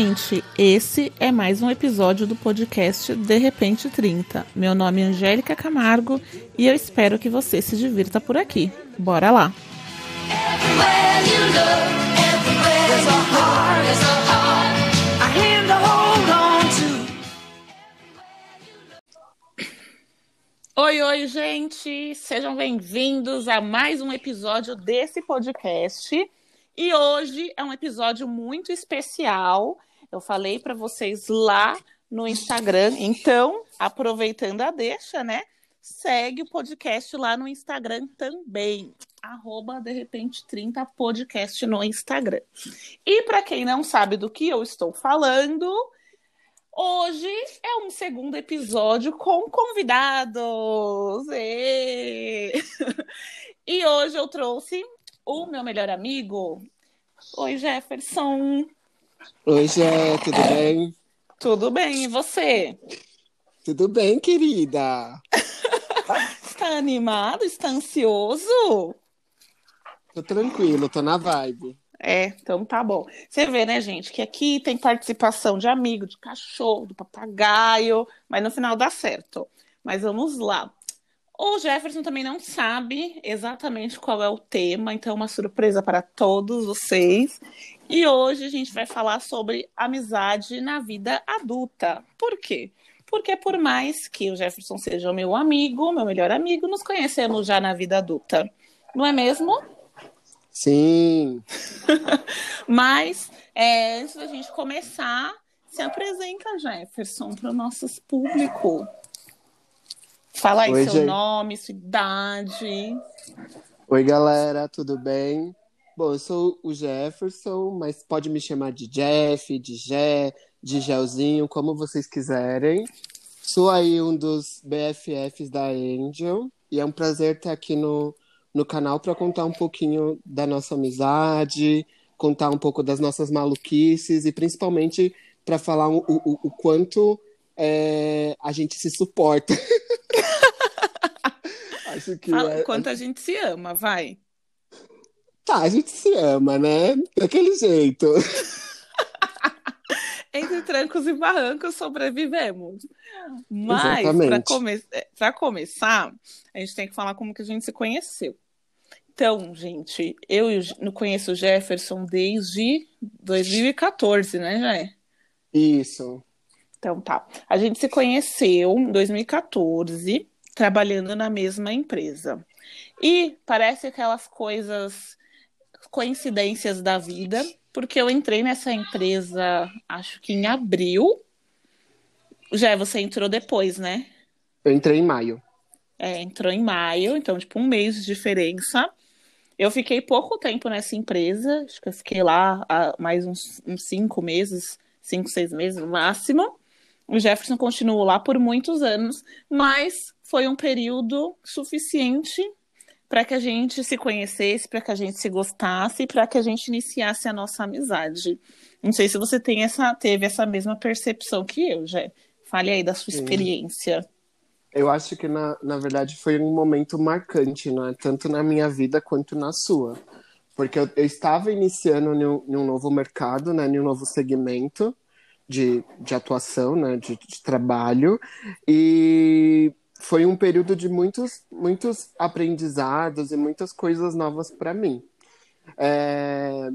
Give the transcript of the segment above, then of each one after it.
gente, esse é mais um episódio do podcast De Repente 30. Meu nome é Angélica Camargo e eu espero que você se divirta por aqui. Bora lá! Oi, oi, gente! Sejam bem-vindos a mais um episódio desse podcast. E hoje é um episódio muito especial. Eu falei para vocês lá no Instagram. Então, aproveitando a deixa, né? Segue o podcast lá no Instagram também. Arroba de repente 30 podcast no Instagram. E para quem não sabe do que eu estou falando, hoje é um segundo episódio com convidados. E, e hoje eu trouxe o meu melhor amigo. Oi, Jefferson. Oi, Jé, tudo bem? Tudo bem, e você? Tudo bem, querida. Está animado? Está ansioso? Tô tranquilo, tô na vibe. É, então tá bom. Você vê, né, gente, que aqui tem participação de amigo, de cachorro, do papagaio, mas no final dá certo. Mas vamos lá. O Jefferson também não sabe exatamente qual é o tema, então é uma surpresa para todos vocês. E hoje a gente vai falar sobre amizade na vida adulta. Por quê? Porque por mais que o Jefferson seja o meu amigo, meu melhor amigo, nos conhecemos já na vida adulta. Não é mesmo? Sim. Mas é, antes da gente começar, se apresenta, Jefferson, para o nosso público. Fala aí Oi, seu gente. nome, sua idade. Oi, galera, tudo bem? Bom, eu sou o Jefferson, mas pode me chamar de Jeff, de Jé, de Gelzinho, como vocês quiserem. Sou aí um dos BFFs da Angel e é um prazer estar aqui no, no canal para contar um pouquinho da nossa amizade, contar um pouco das nossas maluquices e principalmente para falar o, o, o quanto é, a gente se suporta. Acho que Fala é- quanto a gente se ama, vai. Tá, a gente se ama, né? Daquele jeito. Entre trancos e barrancos sobrevivemos. Mas, para come pra começar, a gente tem que falar como que a gente se conheceu. Então, gente, eu conheço o Jefferson desde 2014, né, Jé? Isso. Então tá. A gente se conheceu em 2014, trabalhando na mesma empresa. E parece aquelas coisas, coincidências da vida, porque eu entrei nessa empresa, acho que em abril. Já você entrou depois, né? Eu entrei em maio. É, entrou em maio, então, tipo, um mês de diferença. Eu fiquei pouco tempo nessa empresa, acho que eu fiquei lá há mais uns, uns cinco meses, cinco, seis meses no máximo. O Jefferson continuou lá por muitos anos, mas foi um período suficiente para que a gente se conhecesse, para que a gente se gostasse, para que a gente iniciasse a nossa amizade. Não sei se você tem essa, teve essa mesma percepção que eu, Jé. Fale aí da sua Sim. experiência. Eu acho que, na, na verdade, foi um momento marcante, né? Tanto na minha vida quanto na sua. Porque eu, eu estava iniciando em um, em um novo mercado, né? Em um novo segmento de, de atuação, né? De, de trabalho. E foi um período de muitos, muitos aprendizados e muitas coisas novas para mim. É,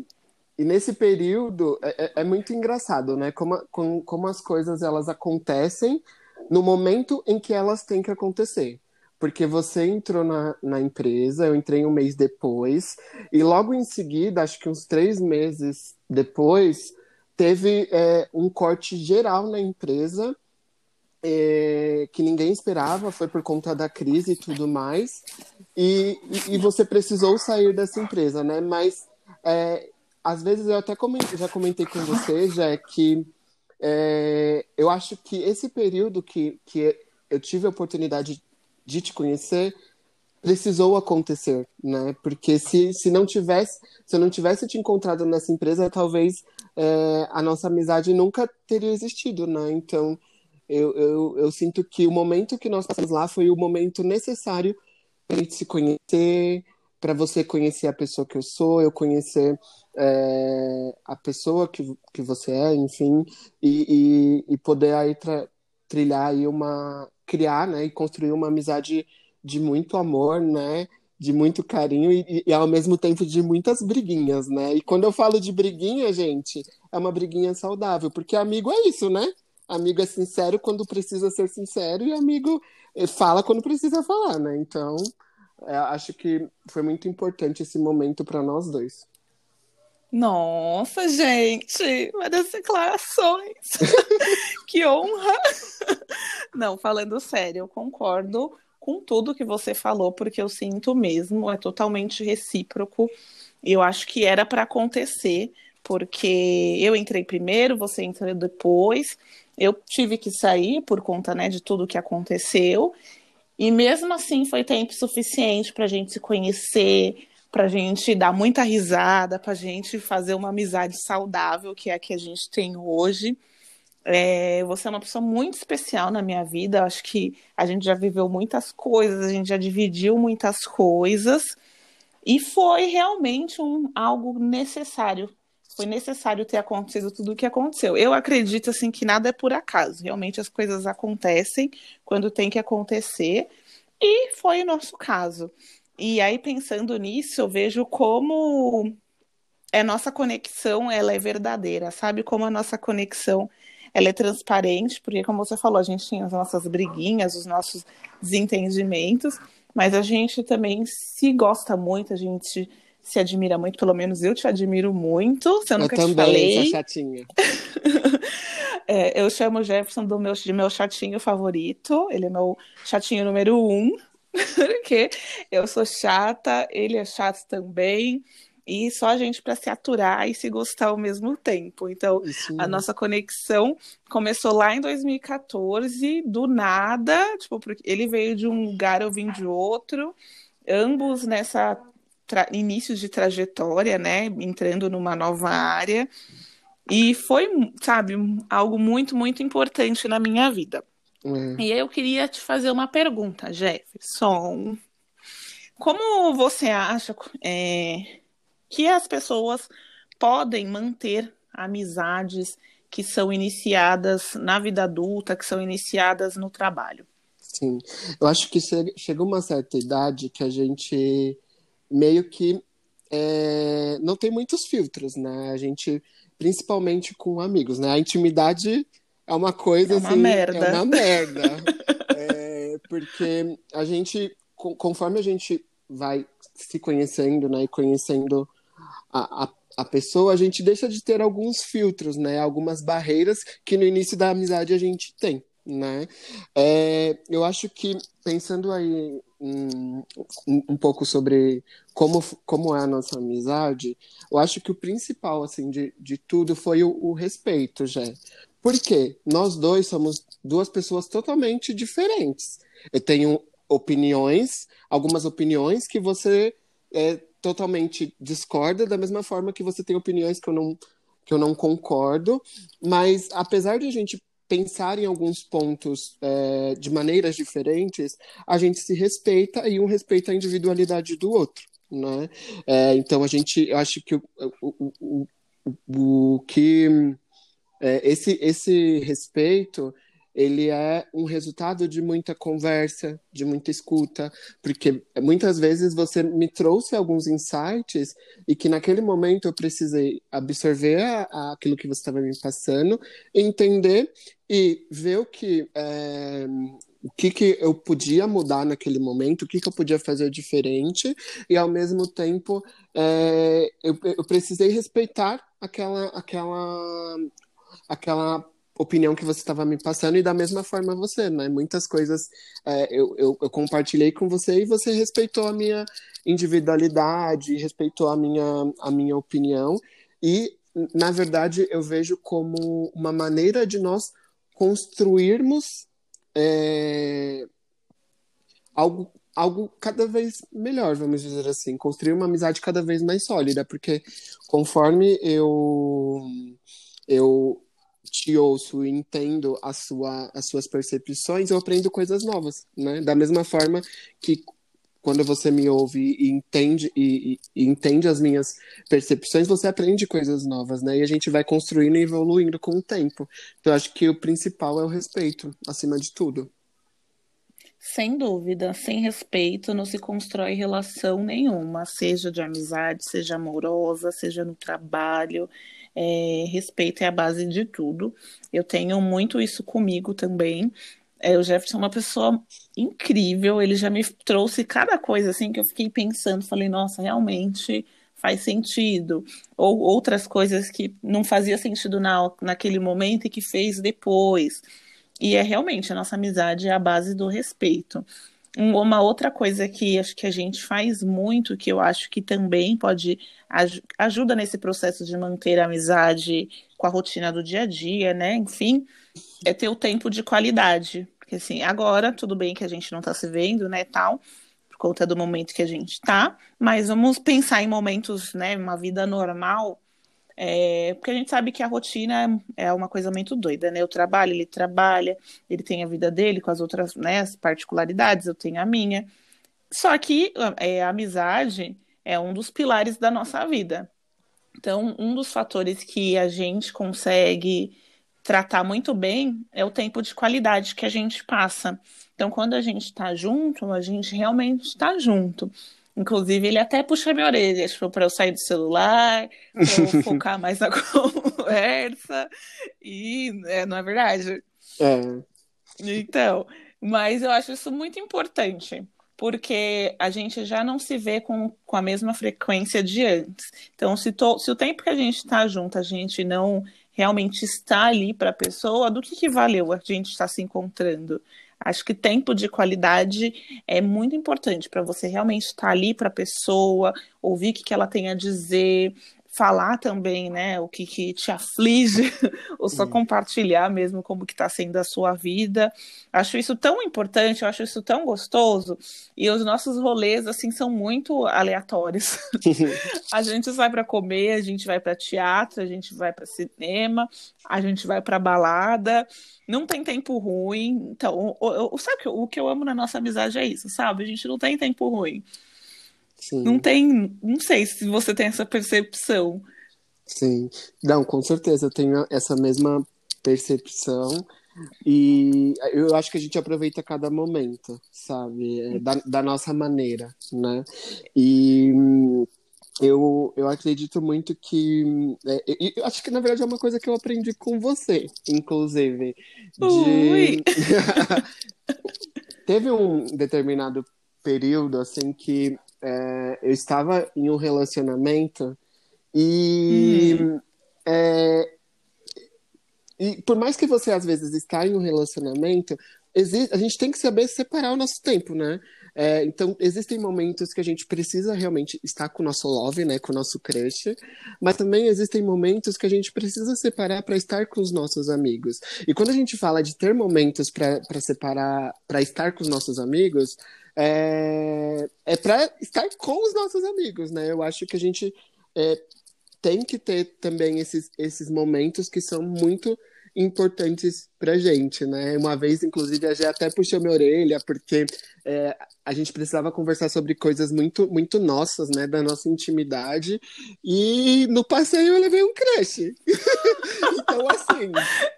E nesse período é, é- é muito engraçado, né? Como, como as coisas elas acontecem no momento em que elas têm que acontecer. Porque você entrou na, na empresa, eu entrei um mês depois, e logo em seguida, acho que uns três meses depois, teve é, um corte geral na empresa, é, que ninguém esperava, foi por conta da crise e tudo mais, e, e, você precisou sair dessa empresa, né? Mas é, às vezes eu até comen- já comentei com você, já é que é, eu acho que esse período que, que eu tive a oportunidade de te conhecer precisou acontecer, né? Porque se, se não tivesse, se eu não tivesse te encontrado nessa empresa, talvez é, a nossa amizade nunca teria existido, né? Então eu, eu, eu sinto que o momento que nós passamos lá foi o momento necessário para a gente se conhecer, para você conhecer a pessoa que eu sou, eu conhecer é, a pessoa que, que você é, enfim, e, e, e poder aí trilhar aí uma criar, né, e construir uma amizade de muito amor, né, de muito carinho e, e, ao mesmo tempo de muitas briguinhas, né? E quando eu falo de briguinha, gente, é uma briguinha saudável, porque amigo é isso, né? Amigo é sincero quando precisa ser sincero e amigo eh, fala quando precisa falar, né? Então, é, acho que foi muito importante esse momento para nós dois. Nossa, gente, várias declarações. que honra! Não, falando sério, eu concordo com tudo que você falou, porque eu sinto mesmo, é totalmente recíproco. Eu acho que era para acontecer, porque eu entrei primeiro, você entrou depois. Eu tive que sair por conta né, de tudo que aconteceu. E mesmo assim foi tempo suficiente para a gente se conhecer, para a gente dar muita risada, para a gente fazer uma amizade saudável, que é a que a gente tem hoje. É, você é uma pessoa muito especial na minha vida. Acho que a gente já viveu muitas coisas, a gente já dividiu muitas coisas. E foi realmente um, algo necessário. Foi necessário ter acontecido tudo o que aconteceu. Eu acredito assim que nada é por acaso. Realmente as coisas acontecem quando tem que acontecer. E foi o nosso caso. E aí pensando nisso, eu vejo como a nossa conexão ela é verdadeira, sabe? Como a nossa conexão ela é transparente, porque como você falou, a gente tinha as nossas briguinhas, os nossos desentendimentos, mas a gente também se gosta muito, a gente se admira muito, pelo menos eu te admiro muito. Se eu, eu nunca também, te falei. Sou chatinha. é, eu chamo o Jefferson do meu, de meu chatinho favorito. Ele é meu chatinho número um. Porque eu sou chata, ele é chato também e só a gente para se aturar e se gostar ao mesmo tempo. Então, a nossa conexão começou lá em 2014, do nada, tipo, porque ele veio de um lugar, eu vim de outro, ambos nessa início de trajetória, né, entrando numa nova área. E foi, sabe, algo muito, muito importante na minha vida. Uhum. E eu queria te fazer uma pergunta, Jefferson. Como você acha é, que as pessoas podem manter amizades que são iniciadas na vida adulta, que são iniciadas no trabalho. Sim, eu acho que chega uma certa idade que a gente meio que é, não tem muitos filtros, né? A gente, principalmente com amigos, né? A intimidade é uma coisa é uma assim, merda. é uma merda, é, porque a gente, conforme a gente vai se conhecendo, né, e conhecendo a, a, a pessoa, a gente deixa de ter alguns filtros, né? Algumas barreiras que no início da amizade a gente tem, né? É, eu acho que, pensando aí um, um pouco sobre como, como é a nossa amizade, eu acho que o principal, assim, de, de tudo foi o, o respeito, já. Porque nós dois somos duas pessoas totalmente diferentes. Eu tenho opiniões, algumas opiniões que você é, totalmente discorda, da mesma forma que você tem opiniões que eu não, que eu não concordo, mas apesar de a gente pensar em alguns pontos é, de maneiras diferentes, a gente se respeita e um respeita a individualidade do outro. Né? É, então a gente, eu acho que o, o, o, o, que é, esse, esse respeito ele é um resultado de muita conversa, de muita escuta, porque muitas vezes você me trouxe alguns insights e que naquele momento eu precisei absorver aquilo que você estava me passando, entender e ver o que é, o que, que eu podia mudar naquele momento, o que, que eu podia fazer diferente, e ao mesmo tempo é, eu, eu precisei respeitar aquela, aquela, aquela opinião que você estava me passando e da mesma forma você, né? Muitas coisas é, eu, eu, eu, compartilhei com você e você respeitou a minha individualidade, respeitou a minha, a minha opinião e, na verdade, eu vejo como uma maneira de nós construirmos é, algo algo cada vez melhor, vamos dizer assim, construir uma amizade cada vez mais sólida, porque conforme eu eu te ouço e entendo a sua, as suas percepções, eu aprendo coisas novas, né? Da mesma forma que quando você me ouve e entende e, e, e, entende as minhas percepções, você aprende coisas novas, né? E a gente vai construindo e evoluindo com o tempo. Então, acho que o principal é o respeito, acima de tudo. Sem dúvida, sem respeito não se constrói relação nenhuma, seja de amizade, seja amorosa, seja no trabalho. É, respeito é a base de tudo. Eu tenho muito isso comigo também. É, o Jefferson é uma pessoa incrível, ele já me trouxe cada coisa assim que eu fiquei pensando, falei, nossa, realmente faz sentido. Ou outras coisas que não fazia sentido na, naquele momento e que fez depois. E é realmente, a nossa amizade é a base do respeito. Uma outra coisa que acho que a gente faz muito, que eu acho que também pode aj ajuda nesse processo de manter a amizade com a rotina do dia a dia, né? Enfim, é ter o tempo de qualidade. Porque assim, agora tudo bem que a gente não está se vendo, né, tal, por conta do momento que a gente está, mas vamos pensar em momentos, né, uma vida normal, é, porque a gente sabe que a rotina é uma coisa muito doida, né? Eu trabalho, ele trabalha, ele tem a vida dele com as outras né, as particularidades, eu tenho a minha. Só que é, a amizade é um dos pilares da nossa vida. Então, um dos fatores que a gente consegue tratar muito bem é o tempo de qualidade que a gente passa. Então, quando a gente está junto, a gente realmente está junto. Inclusive, ele até puxa minha orelha, tipo, para eu sair do celular, para eu focar mais na conversa. E é, não é verdade? É. Então, mas eu acho isso muito importante, porque a gente já não se vê com, com a mesma frequência de antes. Então, se, to, se o tempo que a gente está junto, a gente não realmente está ali para a pessoa, do que, que valeu a gente estar se encontrando? Acho que tempo de qualidade é muito importante para você realmente estar ali para a pessoa, ouvir o que, que ela tem a dizer, falar também, né, o que, que te aflige, ou só compartilhar mesmo como que está sendo a sua vida. Acho isso tão importante, eu acho isso tão gostoso. E os nossos rolês, assim, são muito aleatórios. a gente vai para comer, a gente vai para teatro, a gente vai para cinema, a gente vai para balada. Não tem tempo ruim. Então, o, o, sabe o que eu amo na nossa amizade é isso, sabe? A gente não tem tempo ruim. Sim. Não tem. Não sei se você tem essa percepção. Sim. Não, com certeza, eu tenho essa mesma percepção. E eu acho que a gente aproveita cada momento, sabe? É, da, da nossa maneira, né? E eu, eu acredito muito que. É, eu acho que na verdade é uma coisa que eu aprendi com você, inclusive. De... Teve um determinado período assim que é, eu estava em um relacionamento e, hum. é, e por mais que você às vezes está em um relacionamento, a gente tem que saber separar o nosso tempo, né? É, então, existem momentos que a gente precisa realmente estar com o nosso love, né, com o nosso crush, mas também existem momentos que a gente precisa separar para estar com os nossos amigos. E quando a gente fala de ter momentos para separar, para estar com os nossos amigos, é, é para estar com os nossos amigos, né? Eu acho que a gente é, tem que ter também esses, esses momentos que são muito importantes pra gente, né? Uma vez, inclusive, a Gé até puxou minha orelha, porque é, a gente precisava conversar sobre coisas muito, muito nossas, né? Da nossa intimidade. E no passeio eu levei um crush. então, assim,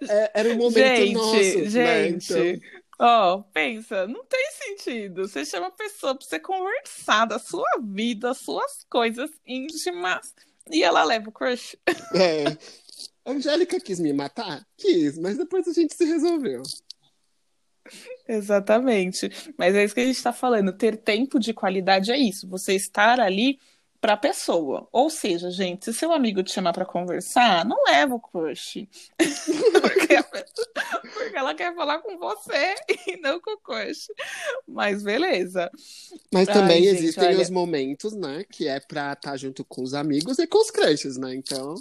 é, era um momento gente, nosso. Gente, né? então... Ó, oh, pensa, não tem sentido. Você chama a pessoa pra você conversar da sua vida, suas coisas íntimas, e ela leva o crush. É. A Angélica quis me matar? Quis, mas depois a gente se resolveu. Exatamente. Mas é isso que a gente está falando. Ter tempo de qualidade é isso. Você estar ali para a pessoa. Ou seja, gente, se seu amigo te chamar para conversar, não leva o crush. porque, porque, ela quer falar com você e não com o crush. Mas beleza. Mas também Ai, existem gente, olha... os momentos, né, que é para estar tá junto com os amigos e com os crushes, né? Então.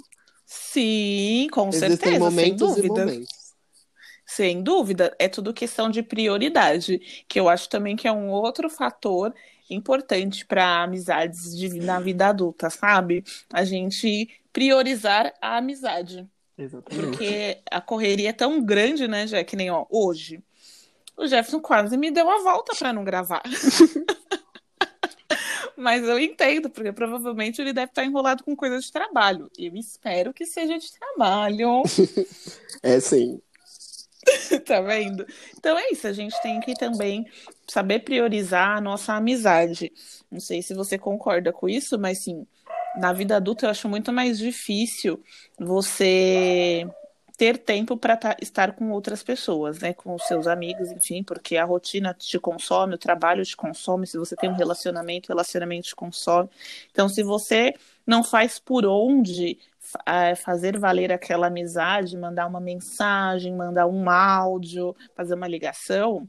Sim, com existem certeza, momentos sem dúvida. E momentos. Sem dúvida, é tudo questão de prioridade, que eu acho também que é um outro fator importante para amizades de, na vida adulta, sabe? A gente priorizar a amizade. Exatamente. Porque a correria é tão grande, né, já que nem ó, hoje. O Jefferson quase me deu a volta para não gravar. Mas eu entendo, porque provavelmente ele deve estar enrolado com coisa de trabalho. Eu espero que seja de trabalho. É sim. tá vendo? Então é isso, a gente tem que também saber priorizar a nossa amizade. Não sei se você concorda com isso, mas sim, na vida adulta eu acho muito mais difícil você ter tempo para estar com outras pessoas, né, com os seus amigos, enfim, porque a rotina te consome, o trabalho te consome, se você tem um relacionamento, o relacionamento te consome. Então, se você não faz por onde fazer valer aquela amizade, mandar uma mensagem, mandar um áudio, fazer uma ligação,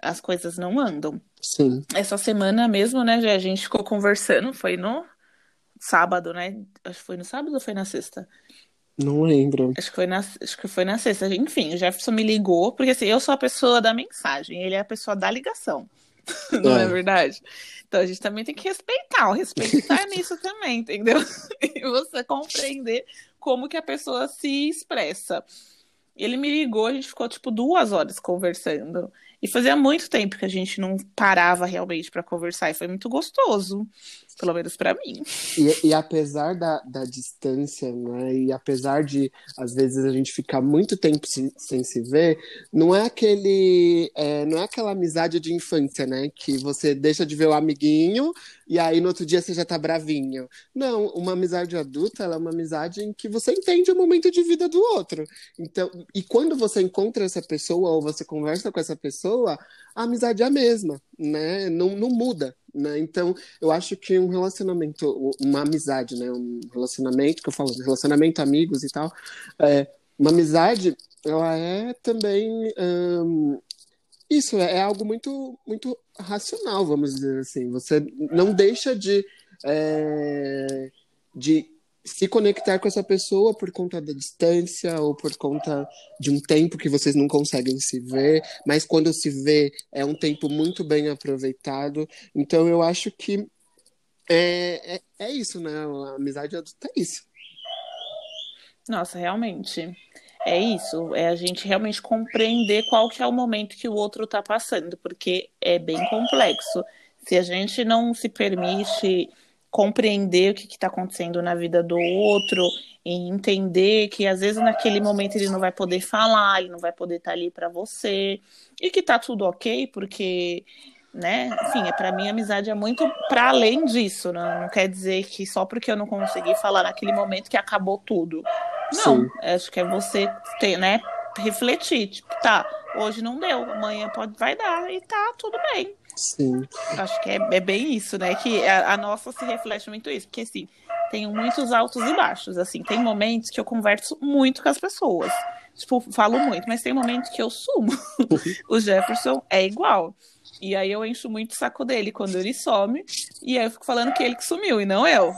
as coisas não andam. Sim. Essa semana mesmo, né, a gente ficou conversando, foi no sábado, né? Acho que foi no sábado ou foi na sexta? Não lembro. Acho que foi na, acho que foi na sexta. Enfim, o Jefferson me ligou, porque assim, eu sou a pessoa da mensagem, ele é a pessoa da ligação. Não é. é verdade? Então a gente também tem que respeitar, o respeitar nisso também, entendeu? E você compreender como que a pessoa se expressa. Ele me ligou, a gente ficou tipo duas horas conversando. E fazia muito tempo que a gente não parava realmente para conversar e foi muito gostoso, pelo menos para mim. E, e, apesar da, da distância, né, e apesar de às vezes a gente ficar muito tempo sem, sem se ver, não é aquele, é, não é aquela amizade de infância, né, que você deixa de ver o amiguinho e aí no outro dia você já tá bravinho. Não, uma amizade adulta, ela é uma amizade em que você entende o momento de vida do outro. Então, e quando você encontra essa pessoa ou você conversa com essa pessoa, a amizade é a mesma, né? Não, não muda, né? Então, eu acho que um relacionamento, uma amizade, né? Um relacionamento, que eu falo, relacionamento, amigos e tal, é, uma amizade, ela é também isso é, é algo muito, muito racional, vamos dizer assim. Você não deixa de, é, de se conectar com essa pessoa por conta da distância ou por conta de um tempo que vocês não conseguem se ver, mas quando se vê é um tempo muito bem aproveitado. Então eu acho que é, é, é isso, né? A amizade adulta é isso. Nossa, realmente. É isso, é a gente realmente compreender qual que é o momento que o outro está passando, porque é bem complexo. Se a gente não se permite compreender o que está acontecendo na vida do outro e entender que às vezes naquele momento ele não vai poder falar, ele não vai poder estar tá ali para você e que tá tudo ok, porque né? Enfim, é para mim a amizade é muito para além disso, né? Não quer dizer que só porque eu não consegui falar naquele momento que acabou tudo. Não, Sim. acho que é você ter, né, refletir, tipo, tá, hoje não deu, amanhã pode vai dar e tá tudo bem. Sim. Acho que é, é bem isso, né? Que a, a, nossa se reflete muito isso, porque assim, tenho muitos altos e baixos, assim, tem momentos que eu converso muito com as pessoas. Tipo, falo muito, mas tem momentos que eu sumo. o Jefferson é igual. E aí eu encho muito o saco dele quando ele some. E aí eu fico falando que ele que sumiu e não eu.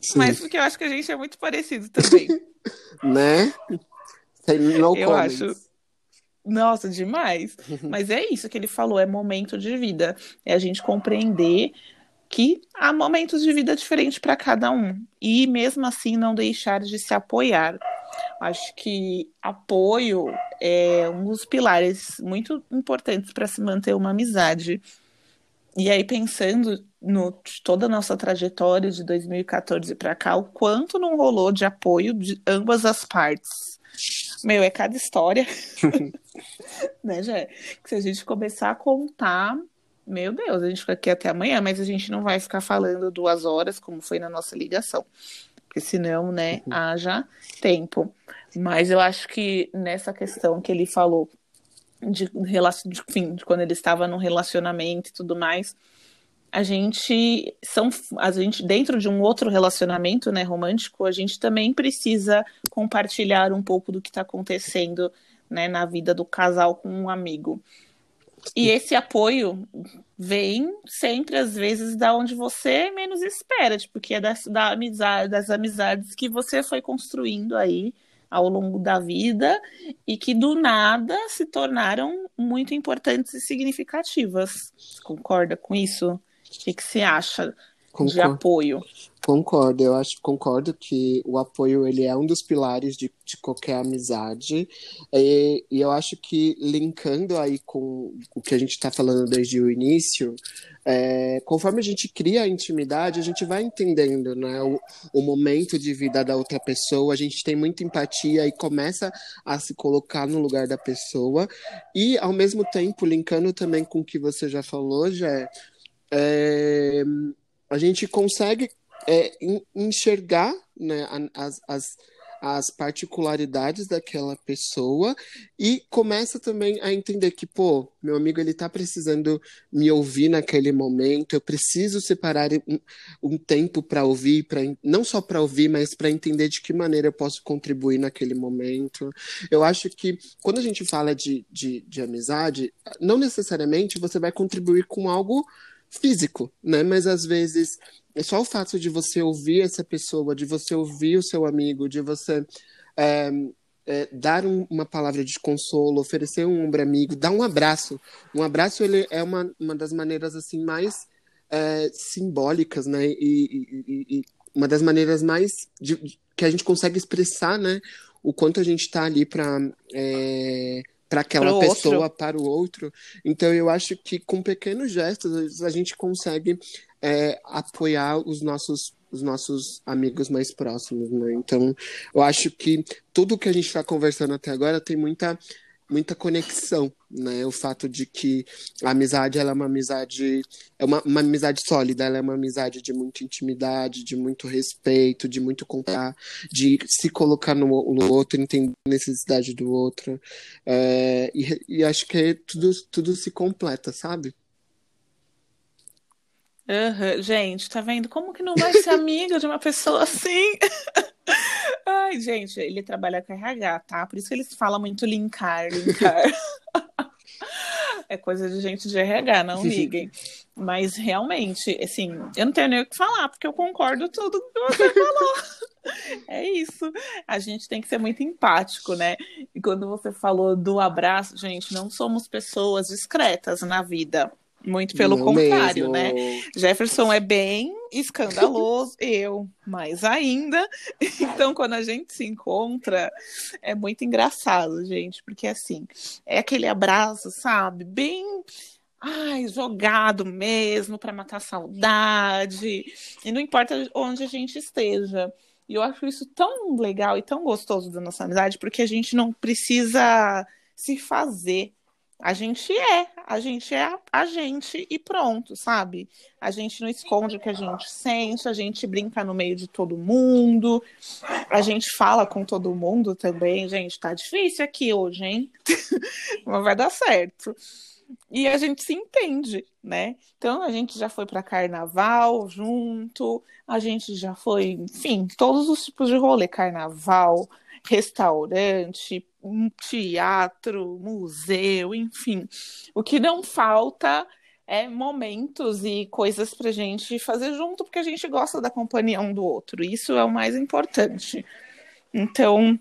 Sim. Mas porque eu acho que a gente é muito parecido também. né? No eu acho. Nossa, demais. Mas é isso que ele falou, é momento de vida. É a gente compreender que há momentos de vida diferentes para cada um. E mesmo assim não deixar de se apoiar. Acho que apoio é um dos pilares muito importantes para se manter uma amizade. E aí, pensando no toda a nossa trajetória de 2014 para cá, o quanto não rolou de apoio de ambas as partes. Meu, é cada história. né, Jé? Que se a gente começar a contar, meu Deus, a gente fica aqui até amanhã, mas a gente não vai ficar falando duas horas, como foi na nossa ligação porque senão, né, uhum. haja tempo. Mas eu acho que nessa questão que ele falou de, de, enfim, de quando ele estava no relacionamento e tudo mais, a gente são a gente dentro de um outro relacionamento, né, romântico, a gente também precisa compartilhar um pouco do que está acontecendo, né, na vida do casal com um amigo. E esse apoio vem sempre, às vezes, da onde você menos espera, tipo, que é das, da amizade, das amizades que você foi construindo aí ao longo da vida e que do nada se tornaram muito importantes e significativas. Concorda com isso? O que, que você acha? de apoio. Concordo, eu acho, concordo que o apoio ele é um dos pilares de, de qualquer amizade. E, e eu acho que linkando aí com o que a gente está falando desde o início, é, conforme a gente cria a intimidade, a gente vai entendendo né, o, o, momento de vida da outra pessoa, a gente tem muita empatia e começa a se colocar no lugar da pessoa. E, ao mesmo tempo, linkando também com o que você já falou, já é, a gente consegue é, enxergar né, as, as as particularidades daquela pessoa e começa também a entender que, pô, meu amigo ele tá precisando me ouvir naquele momento, eu preciso separar um, um tempo para ouvir, para não só para ouvir, mas para entender de que maneira eu posso contribuir naquele momento. Eu acho que quando a gente fala de, de, de amizade, não necessariamente você vai contribuir com algo físico, né? Mas às vezes é só o fato de você ouvir essa pessoa, de você ouvir o seu amigo, de você é, é, dar um, uma palavra de consolo, oferecer um ombro amigo, dar um abraço. Um abraço ele é uma, uma das maneiras assim mais é, simbólicas, né? E, e, e, uma das maneiras mais de, de, que a gente consegue expressar, né? O quanto a gente está ali para para aquela pessoa, outro. para o outro. Então eu acho que com pequenos gestos a gente consegue é, apoiar os nossos os nossos amigos mais próximos, né? Então, eu acho que tudo que a gente está conversando até agora tem muita muita conexão, né? O fato de que a amizade ela é uma amizade é uma, uma amizade sólida, ela é uma amizade de muita intimidade, de muito respeito, de muito contar, de se colocar no, no outro, entender a necessidade do outro, é, e, e acho que tudo tudo se completa, sabe? Uhum. Gente, tá vendo? Como que não vai ser amiga de uma pessoa assim? Ai, gente, ele trabalha com RH, tá? Por isso que eles falam muito linkar, linkar. é coisa de gente de RH, não liguem. Mas realmente, assim, eu não tenho nem o que falar, porque eu concordo tudo que você falou. É isso. A gente tem que ser muito empático, né? E quando você falou do abraço, gente, não somos pessoas discretas na vida. Muito pelo Não contrário, né? mesmo. né? Jefferson é bem escandaloso, eu mais ainda. Então, quando a gente se encontra, é muito engraçado, gente, porque assim, é aquele abraço, sabe? Bem ai, jogado mesmo para matar saudade. E não importa onde a gente esteja. E eu acho isso tão legal e tão gostoso da nossa amizade, porque a gente não precisa se fazer a gente é, a gente é a, gente e pronto, sabe? A gente não esconde o que a gente sente, a gente brinca no meio de todo mundo, a gente fala com todo mundo também. Gente, tá difícil aqui hoje, hein? Mas vai dar certo. E a gente se entende, né? Então a gente já foi para carnaval junto, a gente já foi, enfim, todos os tipos de rolê, carnaval, restaurante, teatro, museu, enfim. O que não falta é momentos e coisas para gente fazer junto, porque a gente gosta da companhia um do outro. Isso é o mais importante. Então,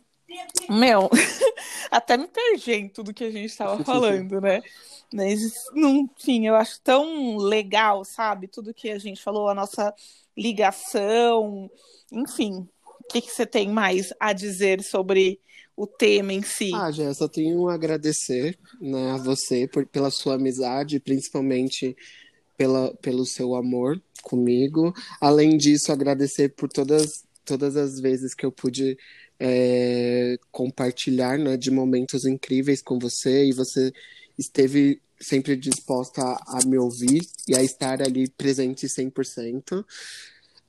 meu, até me perdi em tudo que a gente estava falando, né? Mas, enfim, eu acho tão legal, sabe? Tudo que a gente falou, a nossa ligação, enfim. Que, que você tem mais a dizer sobre o tema em si? Ah, Jé, só tenho a agradecer né, a você por, pela sua amizade, principalmente pela, pelo seu amor comigo. Além disso, agradecer por todas, todas as vezes que eu pude é, compartilhar né, de momentos incríveis com você e você esteve sempre disposta a, a me ouvir e a estar ali presente 100%.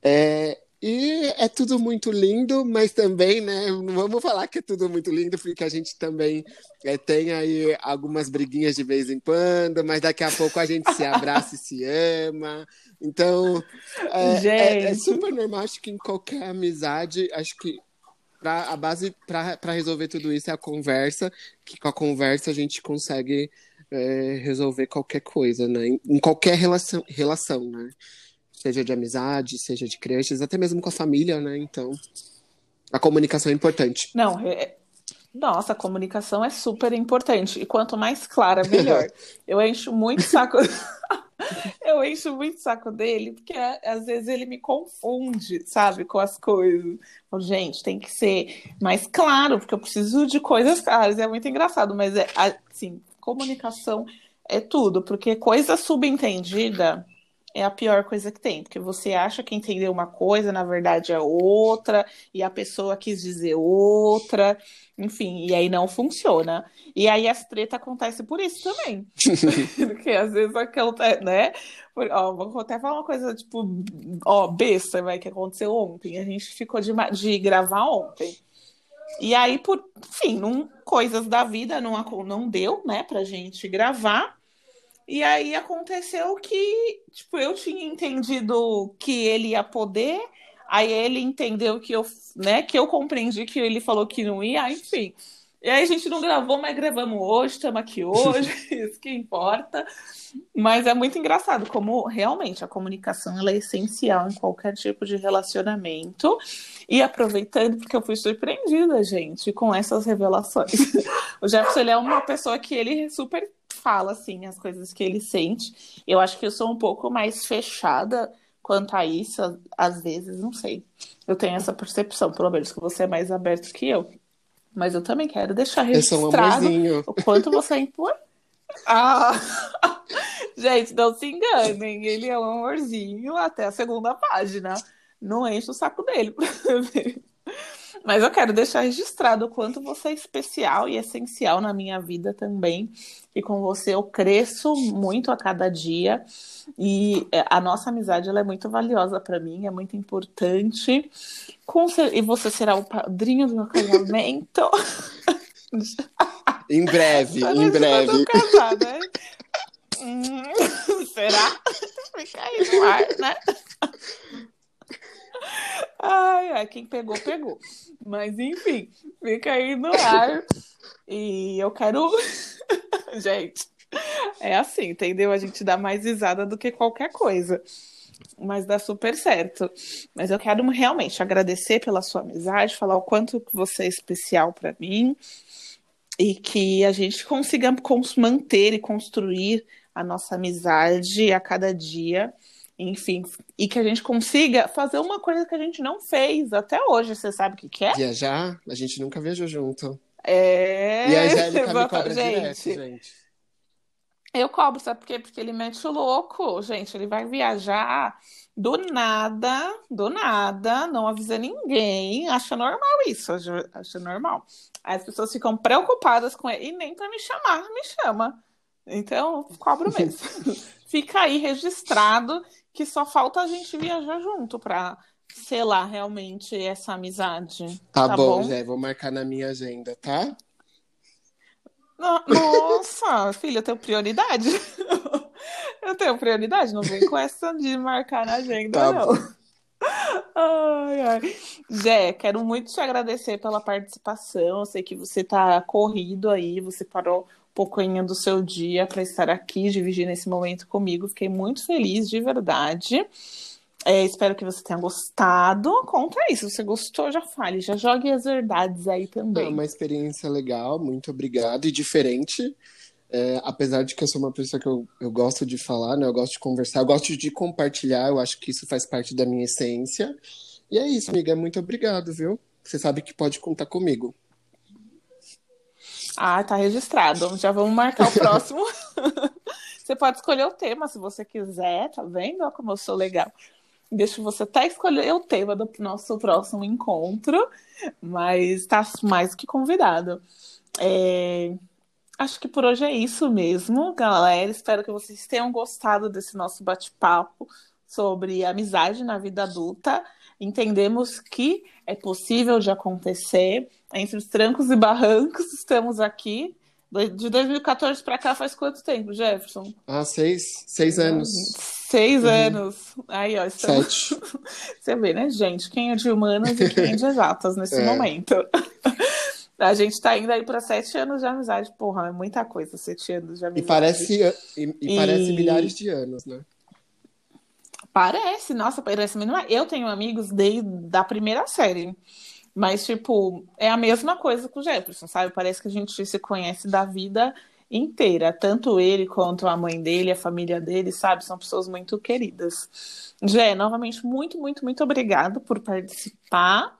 É, e é tudo muito lindo, mas também, né? Não vamos falar que é tudo muito lindo, porque a gente também é, tem aí algumas briguinhas de vez em quando, mas daqui a pouco a gente se abraça e se ama. Então, é, é, é super normal, acho que em qualquer amizade, acho que pra, a base para resolver tudo isso é a conversa, que com a conversa a gente consegue é, resolver qualquer coisa, né? Em, em qualquer relação, relação, né? Seja de amizade, seja de crushes, até mesmo com a família, né? Então, a comunicação é importante. Não, é... nossa, a comunicação é super importante. E quanto mais clara, melhor. Eu encho muito saco. eu encho muito saco dele, porque às vezes ele me confunde, sabe, com as coisas. Falo, gente, tem que ser mais claro, porque eu preciso de coisas claras. É muito engraçado, mas é assim, comunicação é tudo, porque coisa subentendida é a pior coisa que tem, porque você acha que entendeu uma coisa, na verdade é outra, e a pessoa quis dizer outra, enfim, e aí não funciona. E aí as treta acontece por isso também. porque às vezes aquilo, né? Ó, vou até falar uma coisa, tipo, ó, besta, vai, que aconteceu ontem. A gente ficou de, de gravar ontem. E aí, por, enfim, num, coisas da vida não, não deu, né, pra gente gravar. E aí aconteceu que, tipo, eu tinha entendido que ele ia poder, aí ele entendeu que eu, né, que eu compreendi que ele falou que não ia, enfim. E aí a gente não gravou, mas gravamos hoje, estamos aqui hoje, isso que importa. Mas é muito engraçado como realmente a comunicação ela é essencial em qualquer tipo de relacionamento. E aproveitando, porque eu fui surpreendida, gente, com essas revelações. o Jefferson ele é uma pessoa que ele super fala, assim, as coisas que ele sente. Eu acho que eu sou um pouco mais fechada quanto a isso, às vezes, não sei. Eu tenho essa percepção, pelo menos que você é mais aberto que eu. Mas eu também quero deixar registrado um o quanto você é importante. Ah! Gente, não se enganem, ele é um amorzinho até a segunda página. Não enche o saco dele. Mas eu quero deixar registrado o quanto você é especial e essencial na minha vida também. E com você eu cresço muito a cada dia. E é, a nossa amizade ela é muito valiosa para mim, é muito importante. Com E você será o padrinho do meu casamento. em breve, em breve. Casar, né? hum, será? Fica aí no ar, né? Ai, ai, quem pegou, pegou. Mas enfim, fica aí no ar. E eu quero. gente, é assim, entendeu? A gente dá mais risada do que qualquer coisa. Mas dá super certo. Mas eu quero realmente agradecer pela sua amizade, falar o quanto você é especial para mim e que a gente consiga manter e construir a nossa amizade a cada dia enfim, e que a gente consiga fazer uma coisa que a gente não fez até hoje. Você sabe o que, que é? Viajar? A gente nunca viajou junto. É. E a Angélica me cobra gente, direto, gente. Eu cobro, sabe por quê? Porque ele mete o louco, gente. Ele vai viajar do nada, do nada, não avisa ninguém. Acha normal isso, acha normal. Aí as pessoas ficam preocupadas com ele e nem pra me chamar, me chama. Então, cobro mesmo. Fica aí registrado que só falta a gente viajar junto pra selar realmente essa amizade. Tá, tá bom, bom, vou marcar na minha agenda, tá? Nossa, filha, eu tenho prioridade. eu tenho prioridade, não vem com essa de marcar na agenda, tá não. Bom. Ai, ai. Zé, quero muito te agradecer pela participação. Eu sei que você tá corrido aí, você parou pouquinho do seu dia para estar aqui, dividindo esse momento comigo. Fiquei muito feliz, de verdade. É, espero que você tenha gostado. Conta aí, se você gostou, já fale, já jogue as verdades aí também. É uma experiência legal, muito obrigado e diferente. É, apesar de que eu sou uma pessoa que eu, eu gosto de falar, né? Eu gosto de conversar, eu gosto de compartilhar, eu acho que isso faz parte da minha essência. E é isso, amiga. Muito obrigado, viu? Você sabe que pode contar comigo. Ah, tá registrado. Já vamos marcar o próximo. você pode escolher o tema se você quiser, tá vendo? Olha como eu sou legal. Deixa você até escolher o tema do nosso próximo encontro, mas tá mais que convidado. É... Acho que por hoje é isso mesmo, galera. Espero que vocês tenham gostado desse nosso bate-papo sobre amizade na vida adulta. Entendemos que é possível de acontecer entre os trancos e barrancos, estamos aqui. De 2014 para cá faz quanto tempo, Jefferson? Ah, seis, seis anos. Seis uhum. anos. Aí, ó, estamos... Sete. Você vê, né, gente? Quem é de humanas e quem é de exatas nesse é. momento. A gente está indo aí para sete anos de amizade. Porra, é muita coisa, sete anos de amizade. E parece, e, e parece milhares de anos, né? Parece, nossa, parece mínimo. Eu tenho amigos desde a primeira série. Mas, tipo, é a mesma coisa com o Jefferson, sabe? Parece que a gente se conhece da vida inteira. Tanto ele quanto a mãe dele, a família dele, sabe? São pessoas muito queridas. Jé, novamente, muito, muito, muito obrigado por participar.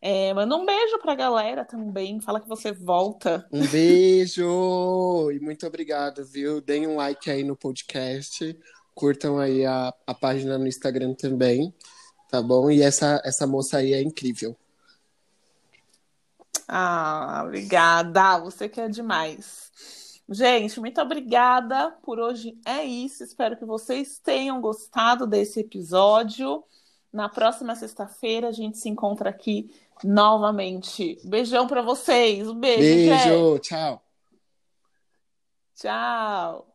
É, manda um beijo pra galera também. Fala que você volta. Um beijo! e muito obrigado, viu? Deem um like aí no podcast. Curtam aí a, a página no Instagram também. Tá bom? E essa, essa moça aí é incrível. Ah, obrigada. Você que é demais. Gente, muito obrigada por hoje. É isso. Espero que vocês tenham gostado desse episódio. Na próxima sexta-feira a gente se encontra aqui novamente. Beijão para vocês. Um beijo. Beijo. Tchau. Tchau.